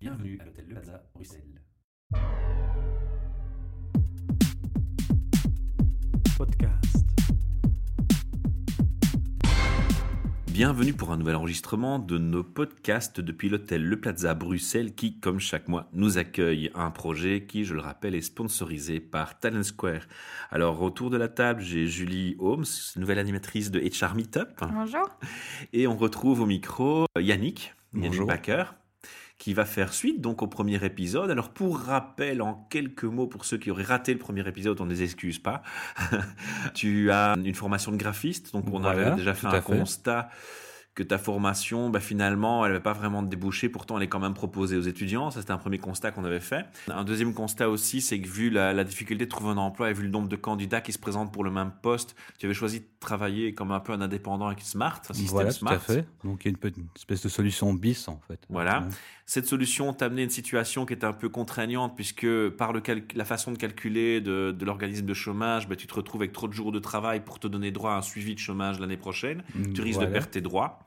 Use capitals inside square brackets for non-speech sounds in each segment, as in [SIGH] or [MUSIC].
Bienvenue à l'hôtel Le Plaza, Bruxelles. Podcast. Bienvenue pour un nouvel enregistrement de nos podcasts depuis l'hôtel Le Plaza Bruxelles qui, comme chaque mois, nous accueille un projet qui, je le rappelle, est sponsorisé par Talent Square. Alors, autour de la table, j'ai Julie Holmes, nouvelle animatrice de HR Meetup. Bonjour. Et on retrouve au micro Yannick, Yannick Bonjour. Qui va faire suite donc au premier épisode. Alors pour rappel, en quelques mots, pour ceux qui auraient raté le premier épisode, on ne les excuse pas. [LAUGHS] tu as une formation de graphiste, donc on Voilà, avait déjà fait un fait. constat que ta formation, bah, finalement, elle n'avait pas vraiment de débouché, pourtant elle est quand même proposée aux étudiants. Ça, c'était un premier constat qu'on avait fait. Un deuxième constat aussi, c'est que vu la, la difficulté de trouver un emploi et vu le nombre de candidats qui se présentent pour le même poste, tu avais choisi de travailler comme un peu un indépendant avec Smart, un système Voilà, tout Smart. à fait. Donc il y a une, espèce de solution bis en fait. Voilà. Ouais. Cette solution t'a amené une situation qui était un peu contraignante puisque par le la façon de calculer de, de l'organisme de chômage, bah, tu te retrouves avec trop de jours de travail pour te donner droit à un suivi de chômage l'année prochaine. Tu risques de perdre tes droits.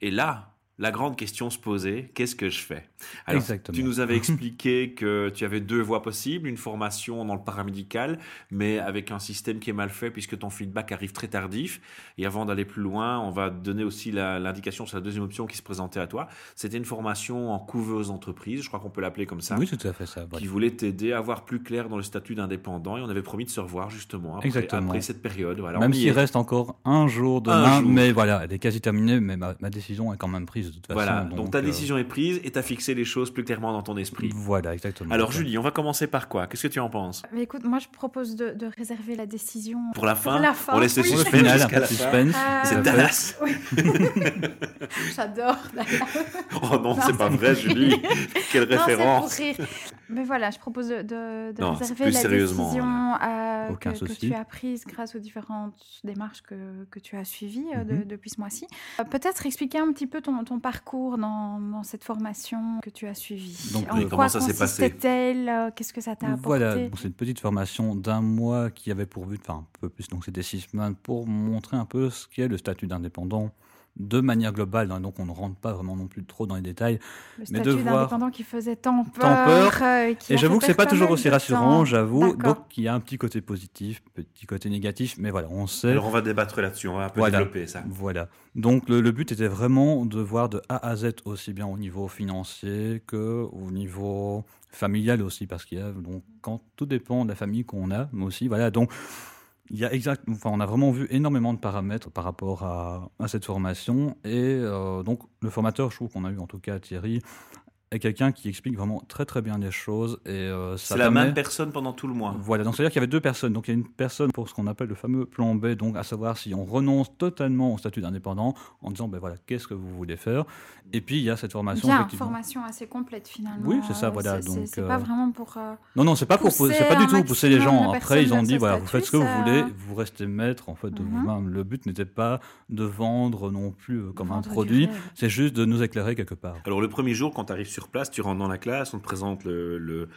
Et là, la grande question se posait, qu'est-ce que je fais? Alors, Exactement. Tu nous avais expliqué [LAUGHS] que tu avais deux voies possibles, une formation dans le paramédical, mais avec un système qui est mal fait puisque ton feedback arrive très tardif. Et avant d'aller plus loin, on va donner aussi l'indication sur la deuxième option qui se présentait à toi. C'était une formation en couveuse d'entreprise, je crois qu'on peut l'appeler comme ça. Oui, tout à fait ça. voilà. Qui voulait t'aider à voir plus clair dans le statut d'indépendant et on avait promis de se revoir justement après, Exactement. après cette période. Voilà, Même s'il est. reste encore un jour Un demain, jour. mais voilà, elle est quasi terminée, mais ma, ma décision est quand même prise de toute façon. Voilà, donc, ta euh, décision est prise et tu as les choses plus clairement dans ton esprit. Voilà, exactement. Alors. Julie, on va commencer par quoi? Qu'est-ce que tu en penses? Mais écoute, moi je propose de, de réserver la décision Pour la fin, [LAUGHS] la fin, on laisse oui. Pour le suspense jusqu'à la suspense. Euh, C'est. Dallas. [LAUGHS] Oui. [LAUGHS] J'adore. d'ailleurs. Oh non, c'est pas vrai, Julie. Quelle Non, c'est référence. pour rire. Mais voilà, je propose de, de, de Non, c'est réserver plus la sérieusement, décision euh, que, tu as prise grâce aux différentes démarches que, que tu as suivies euh, de- Mhm. depuis ce mois-ci. Peut-être expliquer un petit peu ton, ton parcours dans, dans cette formation que tu as suivie. Donc, en quoi comment ça s'est passé euh, Qu'est-ce que ça t'a apporté Voilà, c'est une petite formation d'un mois qui avait pour but, enfin un peu plus, donc c'était six semaines, pour montrer un peu ce qu'est le statut d'indépendant de manière globale. hein, donc on ne rentre pas vraiment non plus trop dans les détails. Le Mais statut de voir- d'indépendant qui faisait tant peur. Tant peur. euh, qui Et a j'avoue que c'est pas toujours aussi rassurant, j'avoue. Donc il y a un petit côté positif, petit côté négatif, mais voilà, on sait. Alors on va débattre là-dessus, on va un peu Voilà. développer ça. Voilà. Donc le, le but était vraiment de voir de A à Z aussi bien au niveau financier que au niveau familial aussi parce qu'il y a donc quand tout dépend de la famille qu'on a, mais aussi voilà donc il y a enfin on a vraiment vu énormément de paramètres par rapport à, à cette formation et euh, donc le formateur, je trouve qu'on a eu en tout cas Thierry est quelqu'un qui explique vraiment très très bien les choses et euh, ça C'est la permet- même personne pendant tout le mois. voilà, donc c'est-à-dire qu'il y avait deux personnes. Donc il y a une personne pour ce qu'on appelle le fameux plan B, donc à savoir si on renonce totalement au statut d'indépendant en disant ben voilà, qu'est-ce que vous voulez faire? Et puis il y a cette formation Bien, effectivement. formation assez complète finalement. Oui, c'est ça, Euh, voilà, donc, c'est euh, pas vraiment pour. euh, Non non, c'est pas pour pousser c'est pas du tout pousser les gens. Après ils ont dit voilà, vous faites ce que vous voulez, vous restez maître en fait de Mhm. vous-même. Le but n'était pas de vendre non plus euh, comme un vendre produit, c'est juste de nous éclairer quelque part. Alors le premier jour, quand tu arrives sur place, tu rentres dans la classe, on te présente le, le,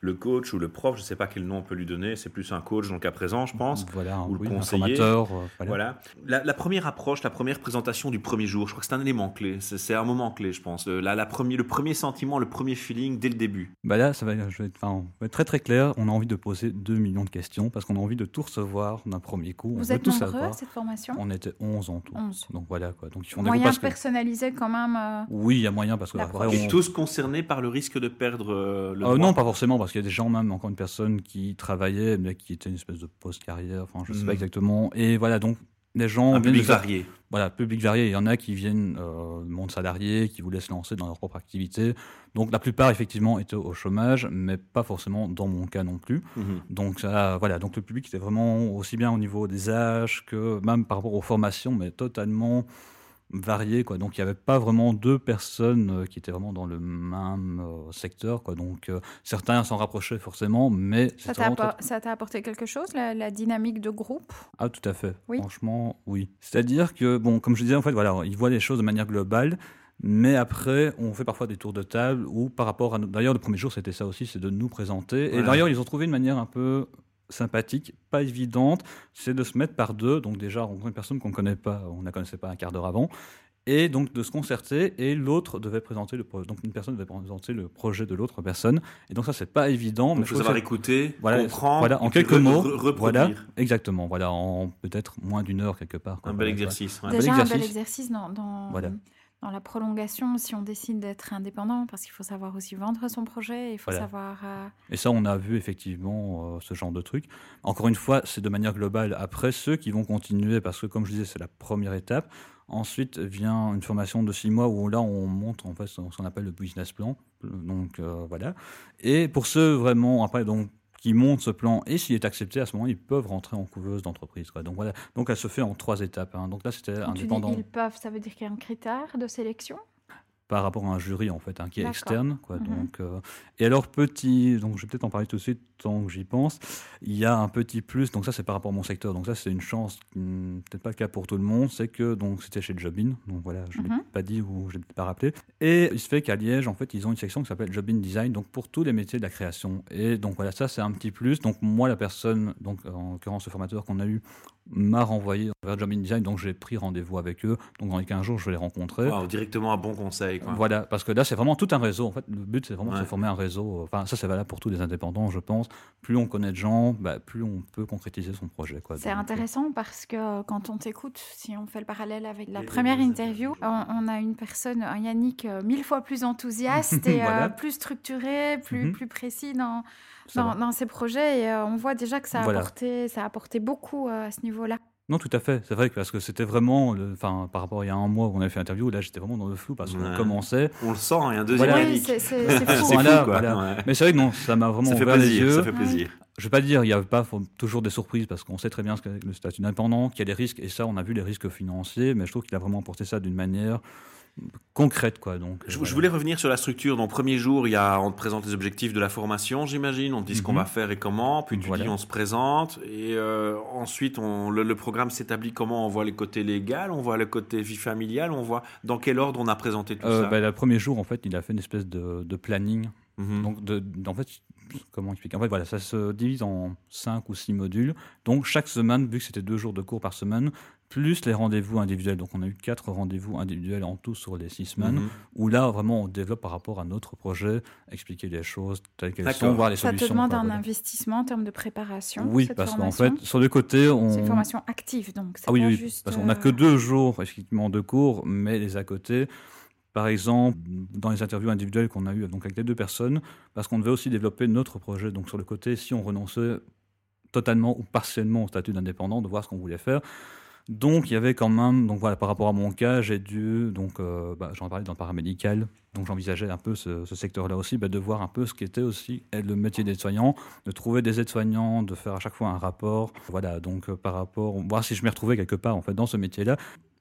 le coach ou le prof, je sais pas quel nom on peut lui donner, c'est plus un coach le cas présent, je pense. Voilà, ou le oui, conseiller. euh, voilà. Voilà. La, la première approche, la première présentation du premier jour, je crois que c'est un élément clé. C'est un moment clé, je pense. Le, la, la premier, le premier sentiment, le premier feeling dès le début. Bah là, ça va, je vais être, enfin, on va être très très clair. On a envie de poser 2 millions de questions parce qu'on a envie de tout recevoir d'un premier coup. on Vous êtes tout nombreux savoir. à cette formation? On était 11 en tout. 11. Donc voilà quoi. Donc groupes Moyen parce que... personnalisé quand même. euh, Oui, il y a moyen parce que après, on- tous concernés par le risque de perdre euh, le Euh, droit. non, pas forcément, parce qu'il y a des gens, même encore une personne qui travaillait, mais qui était une espèce de post-carrière, enfin, je sais Mhm. pas exactement. Et voilà, donc, les gens. Un public de varié. Voilà, public varié. Il y en a qui viennent euh, du monde salarié, qui voulaient se lancer dans leur propre activité. Donc, la plupart, effectivement, étaient au chômage, mais pas forcément dans mon cas non plus. Mhm. Donc, ça, voilà, donc le public était vraiment aussi bien au niveau des âges que même par rapport aux formations, mais totalement varié. Quoi. Donc, il n'y avait pas vraiment deux personnes euh, qui étaient vraiment dans le même euh, secteur. Quoi. Donc, euh, certains s'en rapprochaient forcément, mais Ça t'a t'a apporté quelque chose, la, la dynamique de groupe? Ah, tout à fait. Oui. Franchement, oui. C'est-à-dire que, bon, comme je disais, en fait, voilà, ils voient les choses de manière globale, mais après, on fait parfois des tours de table où, par rapport à. D'ailleurs, le premier jour, c'était ça aussi, c'est de nous présenter. Et d'ailleurs, ils ont trouvé une manière un peu sympathique, pas évidente, c'est de se mettre par deux. Donc, déjà, rencontrer une personne qu'on ne connaît pas, on ne la connaissait pas un quart d'heure avant. et donc de se concerter et l'autre devait présenter le projet. Donc une personne devait présenter le projet de l'autre personne. Et donc ça c'est pas évident. Il faut savoir écouter, voilà, comprendre, voilà, en quelques mots, reproduire. voilà, exactement, voilà, en peut-être moins d'une heure quelque part. Quoi, un bel exercice. Ouais. Déjà un bel exercice dans, dans, voilà. Dans la prolongation si on décide d'être indépendant, parce qu'il faut savoir aussi vendre son projet, il faut voilà. savoir. Euh... Et ça on a vu effectivement euh, ce genre de truc. Encore une fois, c'est de manière globale. Après ceux qui vont continuer, parce que comme je disais, c'est la première étape. Ensuite vient une formation de six mois où là on montre en fait ce qu'on appelle le business plan. Donc euh, voilà. Et pour ceux vraiment après donc qui montent ce plan et s'il est accepté à ce moment ils peuvent rentrer en couveuse d'entreprise. Donc voilà. Donc elle se fait en trois étapes. Hein. Donc là c'était indépendant. Tu dis ils peuvent, ça veut dire qu'il y a un critère de sélection? Par rapport à un jury en fait hein, qui est externe quoi mmh. donc euh, et alors petit donc je vais peut-être en parler tout de suite que j'y pense il y a un petit plus donc ça c'est par rapport à mon secteur donc ça c'est une chance peut-être pas le cas pour tout le monde c'est que donc c'était chez Jobin donc voilà je mmh. l'ai pas dit ou je l'ai pas rappelé et il se fait qu'à Liège en fait ils ont une section qui s'appelle Jobin Design donc pour tous les métiers de la création et donc voilà ça c'est un petit plus donc moi la personne donc en l'occurrence ce formateur qu'on a eu m'a renvoyé vers Job in Design, donc j'ai pris rendez-vous avec eux. Donc dans les 15 jours, je vais les rencontrer. Wow, directement un bon conseil. Quoi. Voilà, parce que là, c'est vraiment tout un réseau. En fait, le but, c'est vraiment ouais. de se former un réseau. Enfin, ça, c'est valable pour tous les indépendants, je pense. Plus on connaît de gens, bah, plus on peut concrétiser son projet. C'est intéressant parce que quand on t'écoute, si on fait le parallèle avec la première interview, on, on, a une personne, un Yannick, euh, mille fois plus [LAUGHS] enthousiaste et voilà. euh, plus structuré, plus, mm -hmm. plus précis dans dans, dans, ces projets et euh, on voit déjà que ça a, voilà. apporté, ça a apporté beaucoup euh, à ce niveau-là. Non, tout à fait. C'est vrai que parce que c'était vraiment, enfin, par rapport à il y a un mois où on avait fait l'interview, là j'étais vraiment dans le flou parce qu'on ouais. commençait. On le sent, il y a un deuxième voilà. oui, c'est [LAUGHS] fou. voilà, fou, voilà. Ouais. Mais c'est vrai que non, ça m'a vraiment ça fait ouvert plaisir, les yeux. Ça fait plaisir. Je vais pas dire, il n'y a pas toujours des surprises parce qu'on sait très bien ce qu'est le statut d'indépendant, qu'il y a des risques et ça, on a vu les risques financiers, mais je trouve qu'il a vraiment apporté ça d'une manière concrète quoi donc je, voilà. je, voulais revenir sur la structure donc premier jour il y a on te présente les objectifs de la formation j'imagine on te dit ce mm -hmm. qu'on va faire et comment puis tu voilà. dis on se présente et euh, ensuite on, le, le programme s'établit comment? On voit les côtés légal on voit le côté vie familiale on voit dans quel ordre on a présenté tout euh, ça bah, le premier jour en fait il a fait une espèce de, de planning Mm -hmm. donc de, de, en fait comment expliquer? En fait, voilà, ça se divise en 5 ou 6 modules. Donc, chaque semaine, vu que c'était deux jours de cours par semaine, plus les rendez-vous individuels. Donc, on a eu quatre rendez-vous individuels en tout sur les six semaines, Mhm. mm -hmm. où là, vraiment, on développe par rapport à notre projet, expliquer les choses telles qu'elles sont, voir les ça solutions. Ça te demande un investissement en termes de préparation Oui, parce qu'en fait, sur le côté, on... C'est une formation active, donc ah, oui, pas oui, juste... parce qu'on n'a que deux jours, effectivement, de cours, mais les à côté... Par exemple, dans les interviews individuelles qu'on a eues donc avec les deux personnes, parce qu'on devait aussi développer notre projet. Donc sur le côté, si on renonçait totalement ou partiellement au statut d'indépendant, de voir ce qu'on voulait faire. Donc il y avait quand même, donc voilà, par rapport à mon cas, j'ai dû, donc euh, bah, j'en parlais dans le paramédical, donc j'envisageais un peu ce, secteur-là aussi, bah, de voir un peu ce qu'était aussi le métier d'aide-soignant, de trouver des aides-soignants, de faire à chaque fois un rapport, voilà, donc euh, par rapport, voir si je m'y retrouvais quelque part en fait dans ce métier-là.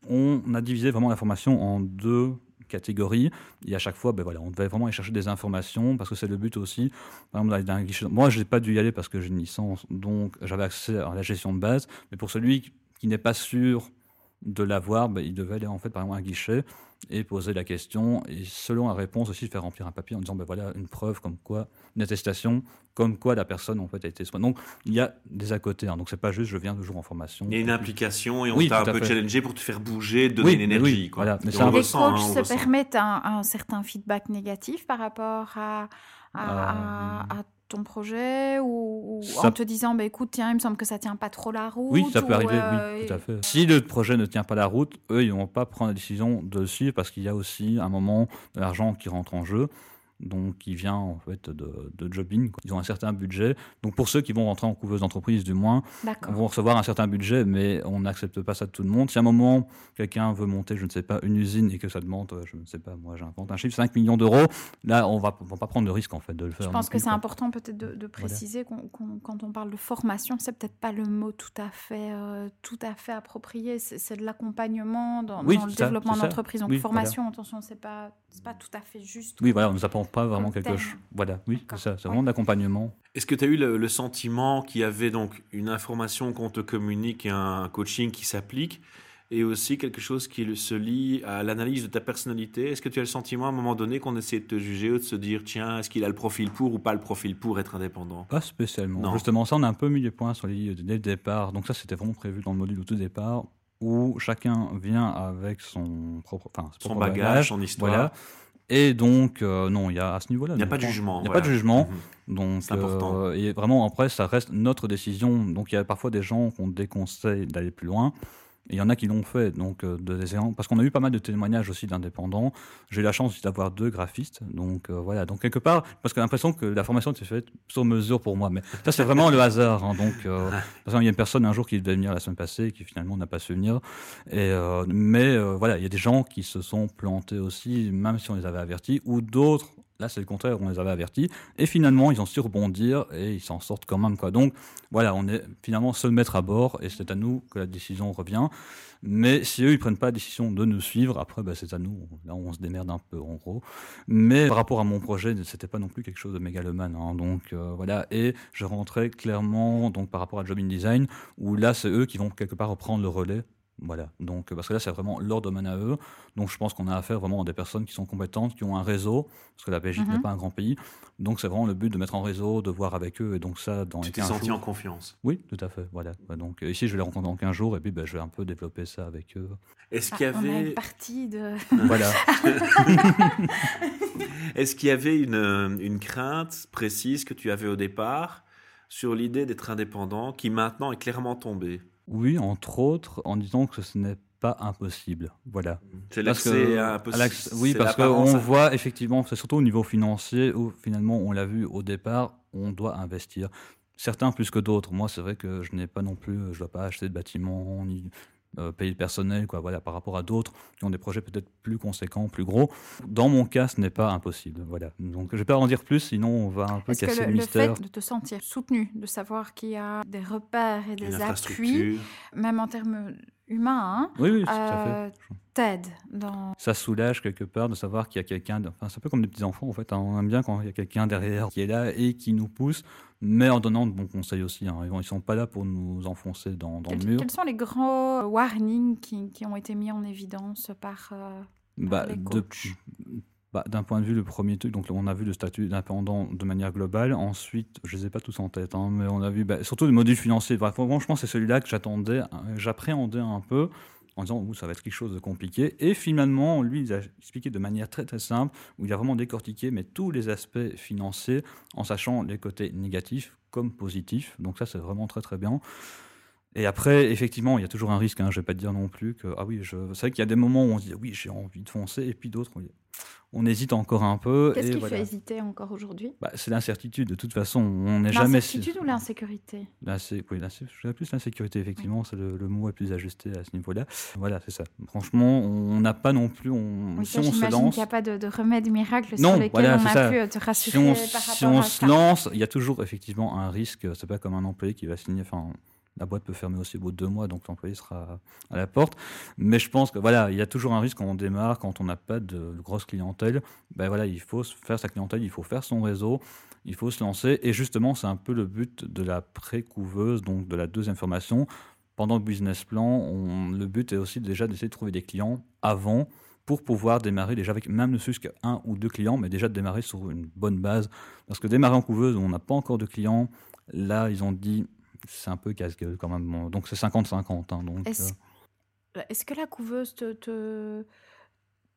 On a divisé vraiment la formation en deux catégories. Et à chaque fois ben voilà on devait vraiment aller chercher des informations parce que c'est le but aussi. Par exemple moi j'ai pas dû y aller parce que j'ai une licence donc j'avais accès à la gestion de base. Mais pour celui qui n'est pas sûr de l'avoir ben, il devait aller en fait par exemple à un guichet et poser la question et selon la réponse aussi faire remplir un papier en disant ben voilà une preuve comme quoi une attestation comme quoi la personne en fait a été soignée. Donc il y a des à côté, hein. donc c'est pas juste je viens toujours en formation. Il y a une implication et on oui, t'a un peu fait. challengé pour te faire bouger, donner oui, une énergie. Oui, quoi. Voilà. Mais ça, les coachs hein, se permettent un, un, certain feedback négatif par rapport à, à, euh... à, à ton projet ou, ou ça... en te disant bah, écoute tiens il me semble que ça tient pas trop la route oui ça peut ou, arriver euh... oui tout à fait. Si le projet ne tient pas la route eux ils vont pas prendre la décision de le suivre parce qu'il y a aussi un moment de l'argent qui rentre en jeu donc qui vient en fait de, de jobbing. Ils ont un certain budget. Donc pour ceux qui vont rentrer en couveuse d'entreprise, du moins, vont recevoir un certain budget, mais on n'accepte pas ça de tout le monde. Si à un moment quelqu'un veut monter, je ne sais pas, une usine et que ça demande, je ne sais pas, moi j'invente un chiffre, 5 millions d'euros, là on va, on va pas prendre le risque en fait de le faire. Je pense que c'est important peut-être de, de, préciser voilà. qu qu quand on parle de formation, c'est peut-être pas le mot tout à fait, euh, tout à fait approprié. C'est de l'accompagnement dans, oui, dans le ça, développement d'entreprise. Donc oui, formation, voilà. attention, c'est pas, pas tout à fait juste. Oui, voilà, on nous apprend pas vraiment quelque chose. Voilà, oui, c'est ça, c'est vraiment de l'accompagnement. Est-ce que tu as eu le, le sentiment qu'il y avait donc une information qu'on te communique et un coaching qui s'applique et aussi quelque chose qui se lie à l'analyse de ta personnalité? Est-ce que tu as le sentiment à un moment donné qu'on essaie de te juger ou de se dire tiens, est-ce qu'il a le profil pour ou pas le profil pour être indépendant? Pas spécialement. Non. Justement, ça, on a un peu mis les points sur les dès le départ. Donc ça, c'était vraiment prévu dans le module au tout départ où chacun vient avec son propre, enfin, son bagage, son histoire. Voilà. Et donc, euh, non, il y a à ce niveau-là. Il n'y a pas de jugement. Il n'y a pas de jugement. Mhm. Donc, c'est important. Euh, et vraiment, après, ça reste notre décision. Donc, il y a parfois des gens qu'on déconseille d'aller plus loin il y en a qui l'ont fait, donc euh, parce qu'on a eu pas mal de témoignages aussi d'indépendants. J'ai eu la chance d'avoir deux graphistes, donc euh, voilà. Donc quelque part, parce que j'ai l'impression que la formation s'est faite sur mesure pour moi, mais ça c'est vraiment le hasard. Hein, donc, euh, [LAUGHS] il y a une personne un jour qui devait venir la semaine passée, qui finalement n'a pas su venir. Et mais voilà, il y a des gens qui se sont plantés aussi, même si on les avait avertis, ou d'autres Là, c'est le contraire, on les avait avertis. Et finalement, ils ont su rebondir et ils s'en sortent quand même. Quoi. Donc, voilà, on est finalement seul maître à bord et c'est à nous que la décision revient. Mais si eux, ils prennent pas la décision de nous suivre, après, bah, c'est à nous. Là, on se démerde un peu, en gros. Mais par rapport à mon projet, c'était pas non plus quelque chose de mégalomane. Hein. donc, euh, voilà. Et je rentrais clairement, donc, par rapport à Job in Design, où là, c'est eux qui vont quelque part reprendre le relais voilà, donc parce que là c'est vraiment leur domaine à eux. Donc je pense qu'on a affaire vraiment à des personnes qui sont compétentes, qui ont un réseau, parce que la Belgique n'est mhm. pas un grand pays. Donc c'est vraiment le but de mettre en réseau, de voir avec eux, et donc ça dans tu t'es senti en confiance. Oui, tout à fait. Voilà. Donc ici je vais les rencontrer dans 15 jours, et puis ben, je vais un peu développer ça avec eux. Est-ce qu'il y avait on a une partie de [LAUGHS] voilà. [LAUGHS] Est-ce qu'il y avait une, une crainte précise que tu avais au départ sur l'idée d'être indépendant, qui maintenant est clairement tombée? Oui, entre autres, en disant que ce n'est pas impossible. Voilà. C'est l'accès impossible. Oui, parce qu'on voit effectivement, c'est surtout au niveau financier où finalement, on l'a vu au départ, on doit investir. Certains plus que d'autres. Moi, c'est vrai que je n'ai pas non plus, je ne dois pas acheter de bâtiments ni euh, payer le personnel, quoi, voilà, par rapport à d'autres qui ont des projets peut-être plus conséquents, plus gros. Dans mon cas, ce n'est pas impossible. Voilà. Donc, je ne vais pas en dire plus, sinon on va un peu casser le, le, mystère. Le fait de te sentir soutenu, de savoir qu'il y a des repères et des appuis, même en termes humains, hein, oui, oui, euh, t'aide dans... Ça soulage quelque part de savoir qu'il y a quelqu'un, enfin, c'est un peu comme des petits-enfants en fait, hein. on aime bien quand il y a quelqu'un derrière qui est là et qui nous pousse mais en donnant de bons conseils aussi. Hein. Ils ne sont pas là pour nous enfoncer dans, dans le mur. Quels sont les grands warnings qui, qui ont été mis en évidence par, euh, bah, les coachs? Bah, D'un point de vue, le premier truc, donc on a vu le statut d'indépendant de manière globale. Ensuite, je ne les ai pas tous en tête, hein, mais on a vu bah, surtout le module financier. Bah, franchement, c'est celui-là que j'attendais, j'appréhendais un peu en disant ça va être quelque chose de compliqué. Et finalement, lui, il a expliqué de manière très très simple, où il a vraiment décortiqué tous les aspects financiers en sachant les côtés négatifs comme positifs. Donc ça, c'est vraiment très très bien. Et après, effectivement, il y a toujours un risque. Hein, je ne vais pas te dire non plus que ah oui, je... c'est vrai qu'il y a des moments où on se dit oui, j'ai envie de foncer, et puis d'autres on hésite encore un peu. Qu'est-ce qui fait hésiter encore aujourd'hui? Bah, C'est l'incertitude. De toute façon, on n'est jamais. L'incertitude ou l'insécurité? Oui, je plus l'insécurité, effectivement. C'est le, mot est plus ajusté à ce niveau-là. Voilà, c'est ça. Franchement, on n'a pas non plus. On, si on se lance. qu'il n'y a pas de, remède miracle sur lequel on a pu te rassurer si on, par rapport si on se lance, il y a toujours effectivement un risque. C'est pas comme un employé qui va signer. Enfin, la boîte peut fermer aussi au bout de deux mois, donc l'employé sera à la porte. Mais je pense que voilà, il y a toujours un risque quand on démarre, quand on n'a pas de grosse clientèle. Ben voilà, il faut faire sa clientèle, il faut faire son réseau, il faut se lancer. Et justement, c'est un peu le but de la pré-couveuse, donc de la deuxième formation. Pendant le business plan, le but est aussi déjà d'essayer de trouver des clients avant pour pouvoir démarrer déjà avec même ne fût-ce qu'un ou deux clients, mais déjà de démarrer sur une bonne base. Parce que démarrer en couveuse on n'a pas encore de clients, là, ils ont dit c'est un peu casse-gueule quand même. Donc c'est 50-50. Hein, euh. Est-ce que la couveuse te, te,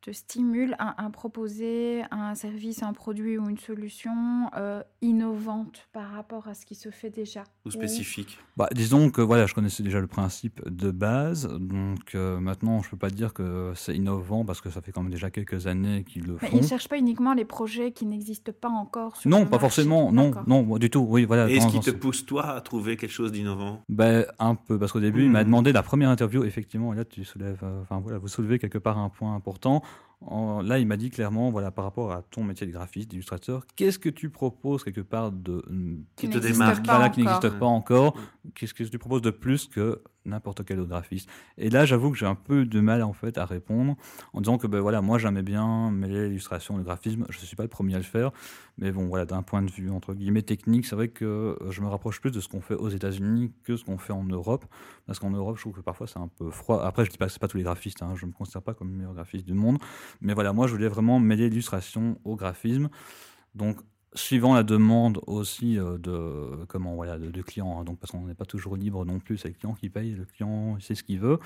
te stimule à, proposer un service, un produit ou une solution euh, innovante par rapport à ce qui se fait déjà Ou spécifique. Bah, Disons que voilà, je connaissais déjà le principe de base, donc euh, maintenant je ne peux pas dire que c'est innovant parce que ça fait quand même déjà quelques années qu'ils le font. ils ne cherchent pas uniquement les projets qui n'existent pas encore sur Non, pas forcément, non, non, du tout. Oui, voilà, Est-ce qui te pousse toi à trouver quelque chose d'innovant? Ben, Un peu, parce qu'au début il m'a hmm. demandé la première interview, effectivement, et là tu soulèves, euh, enfin voilà, vous soulevez quelque part un point important là, il m'a dit clairement, voilà, par rapport à ton métier de graphiste, d'illustrateur, qu'est-ce que tu proposes quelque part de qui, te démarque, qui n'existe pas encore. Qu'est-ce que tu proposes de plus que n'importe quel autre graphiste. Et là, j'avoue que j'ai un peu de mal en fait à répondre en disant que ben voilà, moi j'aimais bien mêler l'illustration le graphisme. Je ne suis pas le premier à le faire, mais bon voilà, d'un point de vue entre guillemets technique, c'est vrai que euh, je me rapproche plus de ce qu'on fait aux États-Unis que ce qu'on fait en Europe, parce qu'en Europe, je trouve que parfois c'est un peu froid. Après, je dis pas que c'est pas tous les graphistes, hein, je me considère pas comme le meilleur graphiste du monde, mais voilà, moi je voulais vraiment mêler l'illustration au graphisme. Donc suivant la demande aussi euh, de comment voilà de, clients hein, donc parce qu'on n'est pas toujours libre non plus c'est le client qui paye le client sait ce qu'il veut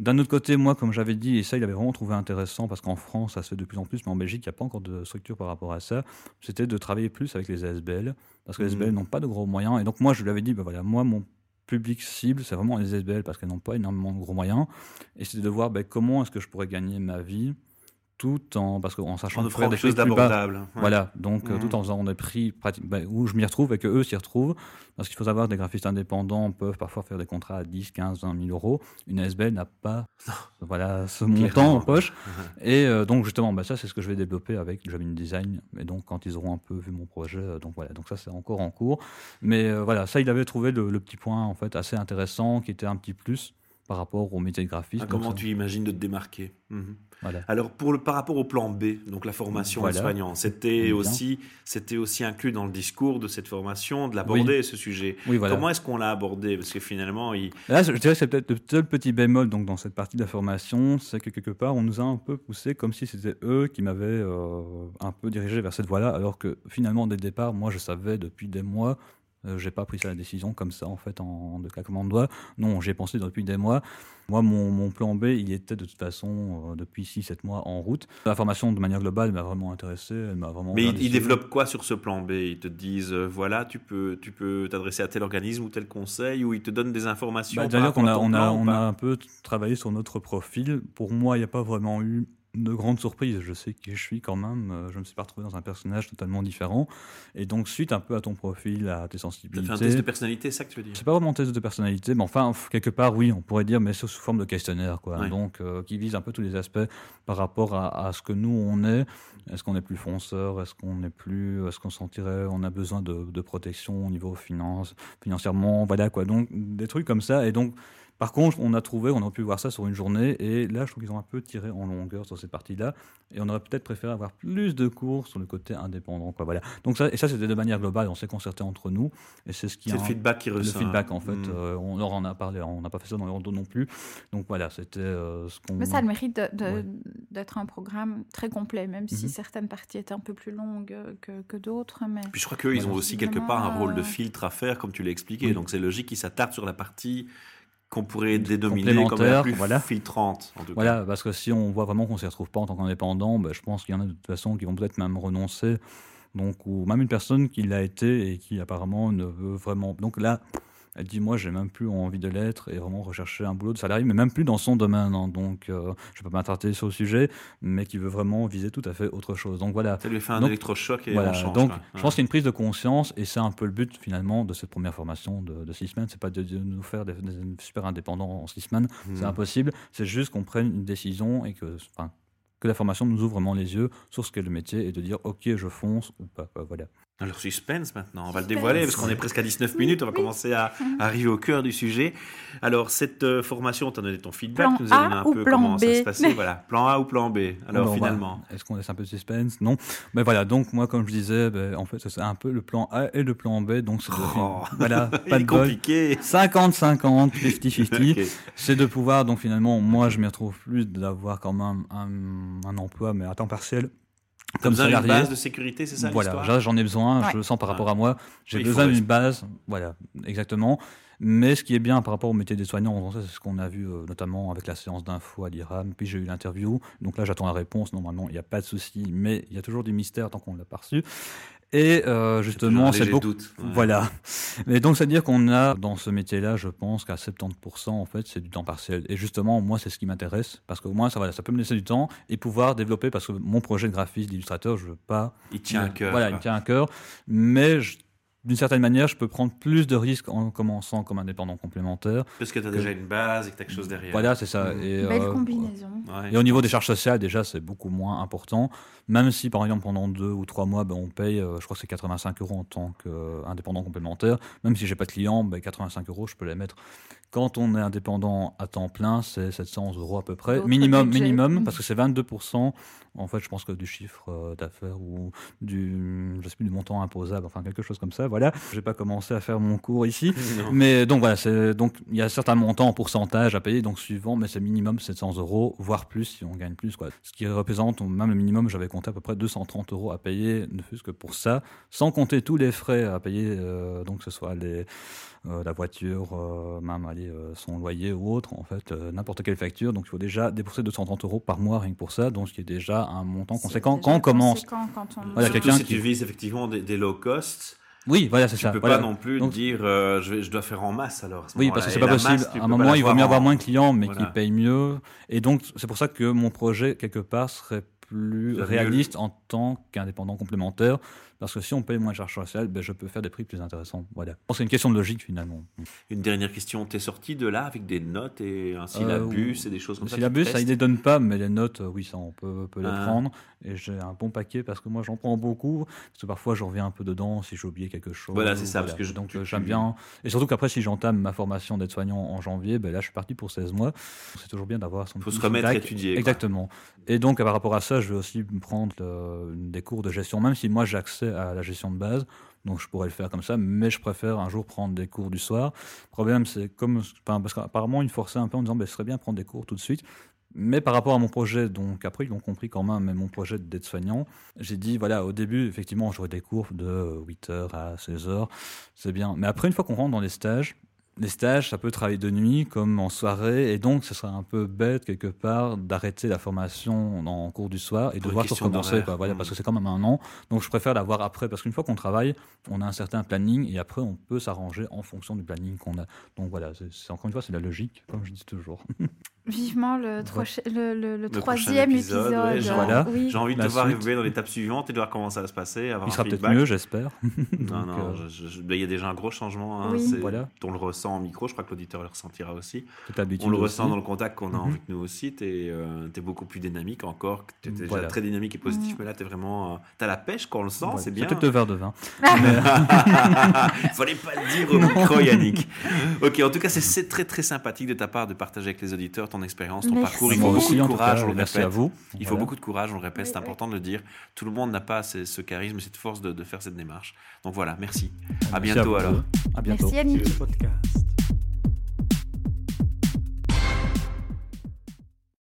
D'un autre côté, moi, comme j'avais dit, et ça, il avait vraiment trouvé intéressant, parce qu'en France, ça se fait de plus en plus, mais en Belgique, il n'y a pas encore de structure par rapport à ça, c'était de travailler plus avec les ASBL, parce que les ASBL mmh. n'ont pas de gros moyens. Et donc, moi, je lui avais dit, ben voilà, moi, mon public cible, c'est vraiment les ASBL, parce qu'elles n'ont pas énormément de gros moyens. Et c'était de voir ben, comment est-ce que je pourrais gagner ma vie tout en parce qu'en sachant faire des choses d'abordables. Voilà, donc euh, tout en faisant des prix bah, où je m'y retrouve et que eux s'y retrouvent. Parce qu'il faut savoir des graphistes indépendants peuvent parfois faire des contrats à 10, 15, 20 000 euros. Une ASBL n'a pas [LAUGHS] voilà, ce montant en poche. [LAUGHS] et euh, donc justement, bah, ça c'est ce que je vais développer avec Jamin Design. Et donc quand ils auront un peu vu mon projet, euh, donc voilà, donc ça c'est encore en cours. Mais voilà, ça il avait trouvé le, le, petit point en fait assez intéressant qui était un petit plus par rapport au métier de graphiste. Ah, comment tu imagines de te démarquer? Mhm. Alors pour le, par rapport au plan B, donc la formation voilà. soignant, c'était aussi c'était aussi inclus dans le discours de cette formation de l'aborder ce sujet. Comment est-ce qu'on l'a abordé? Parce que finalement, il... là, je dirais que c'est peut-être le seul petit bémol donc dans cette partie de la formation, c'est que quelque part on nous a un peu poussé comme si c'était eux qui m'avaient euh, un peu dirigé vers cette voie-là, alors que finalement dès le départ, moi je savais depuis des mois euh, j'ai pas pris ça la décision comme ça en fait en, de claquement de doigts. Non, j'ai pensé depuis des mois. Moi, mon, mon, plan B, il était de toute façon euh, depuis 6-7 mois en route. La formation de manière globale m'a vraiment intéressé. m'a vraiment Mais ils, développent quoi sur ce plan B? Ils te disent euh, voilà, tu peux tu peux t'adresser à tel organisme ou tel conseil, ou ils te donnent des informations. Bah, D'ailleurs, on a on a on a un peu travaillé sur notre profil. Pour moi, il n'y a pas vraiment eu de grandes surprises. Je sais qui je suis quand même. Euh, je me suis pas retrouvé dans un personnage totalement différent. Et donc, suite un peu à ton profil, à tes sensibilités. Tu fait un test de personnalité, c'est ça que tu veux dire? C'est pas vraiment un test de personnalité, mais enfin, quelque part, oui, on pourrait dire, mais sous forme de questionnaire, quoi. Donc, euh, qui vise un peu tous les aspects par rapport à, ce que nous, on est. Est-ce qu'on est plus fonceur? Est-ce qu'on est plus. Est-ce qu'on sentirait. On a besoin de, de protection au niveau finance, financièrement? Voilà, quoi. Donc, des trucs comme ça. Et donc, par contre, on a trouvé, on a pu voir ça sur une journée, et là, je trouve qu'ils ont un peu tiré en longueur sur cette partie-là, et on aurait peut-être préféré avoir plus de cours sur le côté indépendant. Quoi, voilà. Donc ça, et ça, c'était de manière globale, on s'est concerté entre nous, et c'est ce qui. C'est le feedback qui ressort. Le feedback, en fait, hmm. euh, on leur en a parlé, on n'a pas fait ça dans les rondeaux non plus. Donc voilà, c'était euh, ce qu'on. Mais ça a le mérite d'être un programme très complet, même si mhm. certaines parties étaient un peu plus longues que, que d'autres. Mais... Puis je crois qu'eux, ils ont aussi quelque part un rôle de filtre à faire, comme tu l'as expliqué. Donc c'est logique qu'ils s'attardent sur la partie qu'on pourrait dénominer comme la plus voilà. filtrante. En tout voilà, parce que si on voit vraiment qu'on ne s'y retrouve pas en tant qu'indépendant, ben, je pense qu'il y en a de toute façon qui vont peut-être même renoncer. Donc, ou même une personne qui l'a été et qui apparemment ne veut vraiment. Donc là, elle dit Moi, j'ai même plus envie de l'être et vraiment rechercher un boulot de salarié, mais même plus dans son domaine. Hein. donc, euh, je ne peux pas m'attarder sur le sujet, mais qui veut vraiment viser tout à fait autre chose. Donc voilà. Ça lui fait un électrochoc et voilà. change, Donc, je pense qu'il y a une prise de conscience et c'est un peu le but finalement de cette première formation de, de six semaines. C'est pas de, nous faire des, super indépendants en six semaines, c'est hmm. impossible. C'est juste qu'on prenne une décision et que, que la formation nous ouvre vraiment les yeux sur ce qu'est le métier et de dire ok je fonce ou pas. Voilà. Alors suspense maintenant, on va le dévoiler parce qu'on est presque à 19 minutes, on va commencer à, arriver au cœur du sujet. Alors cette euh, formation, tu as donné ton feedback, plan tu nous as donné un peu comment ça se passait. [LAUGHS] Voilà, plan A ou plan B. Alors finalement. Est-ce qu'on laisse un peu de suspense? Non. Mais voilà, donc moi comme je disais, ben, en fait c'est un peu le plan A et le plan B, donc c'est oh. [LAUGHS] voilà, [LAUGHS] pas de compliqué. 50-50, 50-50. C'est de pouvoir, donc finalement, moi je m'y retrouve plus d'avoir quand même un, un emploi, mais à temps partiel comme besoin d'une base de sécurité, c'est ça Voilà, j'en ai besoin, je le sens par rapport à moi. J'ai besoin d'une base, voilà, exactement. Mais ce qui est bien par rapport au métier des soignants, c'est ce qu'on a vu euh, notamment avec la séance d'info à l'IRAM, puis j'ai eu l'interview. Donc là, j'attends la réponse. Normalement, il n'y a pas de souci, mais il y a toujours du mystère tant qu'on ne l'a pas reçu. Et euh, justement, c'est beaucoup. Doute, Voilà. Mais donc, c'est-à-dire qu'on a dans ce métier-là, je pense qu'à 70%, en fait, c'est du temps partiel. Et justement, moi, c'est ce qui m'intéresse parce que moi, ça, ça peut me laisser du temps et pouvoir développer parce que mon projet de graphiste, d'illustrateur, je veux pas. Il tient à cœur. Voilà, il tient à cœur. Mais je d'une certaine manière, je peux prendre plus de risques en commençant comme indépendant complémentaire. Parce que tu as déjà une base et que tu as quelque chose derrière. Voilà, c'est ça. Mmh. Et, Belle euh, combinaison. et au niveau des charges sociales, déjà, c'est beaucoup moins important. Même si, par exemple, pendant deux ou trois mois, ben, on paye, euh, je crois que c'est 85 euros en tant qu'indépendant complémentaire. Même si j'ai pas de clients, ben, 85 euros, je peux les mettre. Quand on est indépendant à temps plein, c'est 700 euros à peu près. Minimum, minimum, [LAUGHS] parce que c'est 22%. En fait, je pense que du chiffre euh, d'affaires ou du, je sais plus, du montant imposable, enfin quelque chose comme ça. Voilà. J'ai pas commencé à faire mon cours ici, [LAUGHS] mais donc voilà, c'est donc il y a certains montants en pourcentage à payer, donc suivant, mais c'est minimum 700 euros, voire plus si on gagne plus, quoi. Ce qui représente même le minimum, j'avais compté à peu près 230 euros à payer, ne fût-ce que pour ça, sans compter tous les frais à payer, euh, donc que ce soit les, la voiture, même aller son loyer ou autre, en fait, n'importe quelle facture. Donc il faut déjà débourser 230 euros par mois rien que pour ça, donc ce qui est déjà un montant conséquent quand on commence. Quand on... Voilà, Surtout si tu vises effectivement des, des low cost. Oui, voilà, c'est ça. Tu peux pas non plus dire euh, je, je, dois faire en masse alors. oui, parce que c'est pas possible. à un moment, il vaut mieux avoir moins de clients, mais qui payent mieux. Et donc, c'est pour ça que mon projet, quelque part, serait plus réaliste en tant qu'indépendant complémentaire. Parce que si on paye moins cher social, ben je peux faire des prix plus intéressants. Voilà. C'est une question de logique finalement. Une dernière question. Tu es sorti de là avec des notes et un syllabus euh, et des choses comme ça Le syllabus, ça, il ne les donne pas, mais les notes, euh, oui, ça, on peut, peut les ah. prendre. Et j'ai un bon paquet parce que moi, j'en prends beaucoup. Parce que parfois, je reviens un peu dedans si j'ai oublié quelque chose. Voilà, c'est ça. Parce que Donc, j'aime bien. Et surtout qu'après, si j'entame ma formation d'aide-soignant en janvier, ben là, je suis parti pour 16 mois. C'est toujours bien d'avoir son. Il faut se remettre à étudier. Exactement. Et donc, par rapport à ça, je vais aussi prendre des cours de gestion, même si moi, j'ai accès à la gestion de base donc je pourrais le faire comme ça, mais je préfère un jour prendre des cours du soir. Le problème, c'est comme. Parce qu'apparemment, ils forçaient un peu en disant ben, ce serait bien prendre des cours tout de suite. Mais par rapport à mon projet, donc après, ils ont compris quand même, mais mon projet d'aide-soignant, j'ai dit voilà, au début, effectivement, j'aurais des cours de 8h à 16h, c'est bien. Mais après, une fois qu'on rentre dans les stages, les stages, ça peut travailler de nuit comme en soirée, et donc ce serait un peu bête quelque part d'arrêter la formation en cours du soir et de voir tout recommencer, voilà, parce que c'est quand même un an. Donc je préfère l'avoir après, parce qu'une fois qu'on travaille, on a un certain planning, et après on peut s'arranger en fonction du planning qu'on a. Donc voilà, c'est encore une fois, c'est la logique, comme je dis toujours. [LAUGHS] Vivement le, le, le, troisième épisode. voilà. J'ai envie de te voir évoluer dans l'étape suivante et de voir comment ça va se passer. Il sera peut-être mieux, j'espère. [LAUGHS] [LAUGHS] non, non, euh, il y a déjà un gros changement. Hein, voilà. On le ressent en micro, je crois que l'auditeur le ressentira aussi. On le ressent dans le contact qu'on a mhm. avec nous aussi. Tu es, euh, beaucoup plus dynamique encore. Tu étais déjà très dynamique et positif, mhm. mais là, tu es vraiment. Euh, tu as la pêche quand on le sent, c'est bien. Peut-être deux verres de vin. [LAUGHS] Il fallait pas le dire au micro, Yannick. ok, en tout cas, c'est très très sympathique de ta part de partager avec les auditeurs ton expérience, ton parcours. Il faut beaucoup de courage, on le répète. À vous. Il faut beaucoup de courage, on le répète, c'est important de le dire. Tout le monde n'a pas ce, charisme, cette force de, faire cette démarche. Donc voilà, merci. À bientôt alors. À bientôt. Merci Yannick.